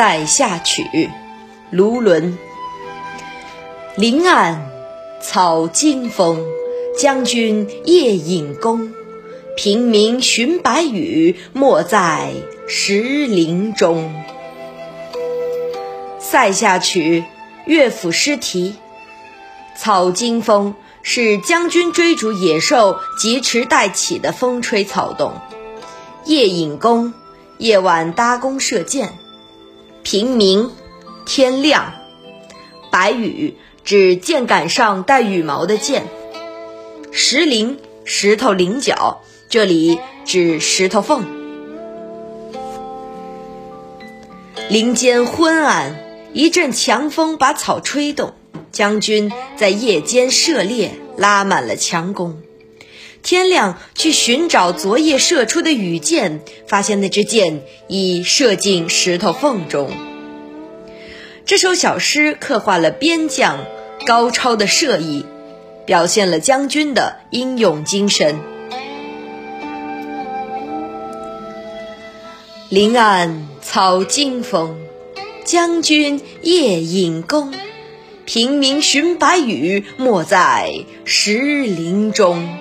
塞下曲》卢纶。林暗草惊风，将军夜引弓。平明寻白羽，没在石林中。《塞下曲》乐府诗题。草惊风是将军追逐野兽疾驰带起的风吹草动。夜引弓，夜晚搭弓射箭。平明，天亮。白羽指箭杆上带羽毛的箭。石林，石头棱角，这里指石头缝。林间昏暗，一阵强风把草吹动。将军在夜间射猎，拉满了强弓。天亮去寻找昨夜射出的羽箭，发现那支箭已射进石头缝中。这首小诗刻画了边将高超的射艺，表现了将军的英勇精神。林暗草惊风，将军夜引弓。平明寻白羽，没在石林中。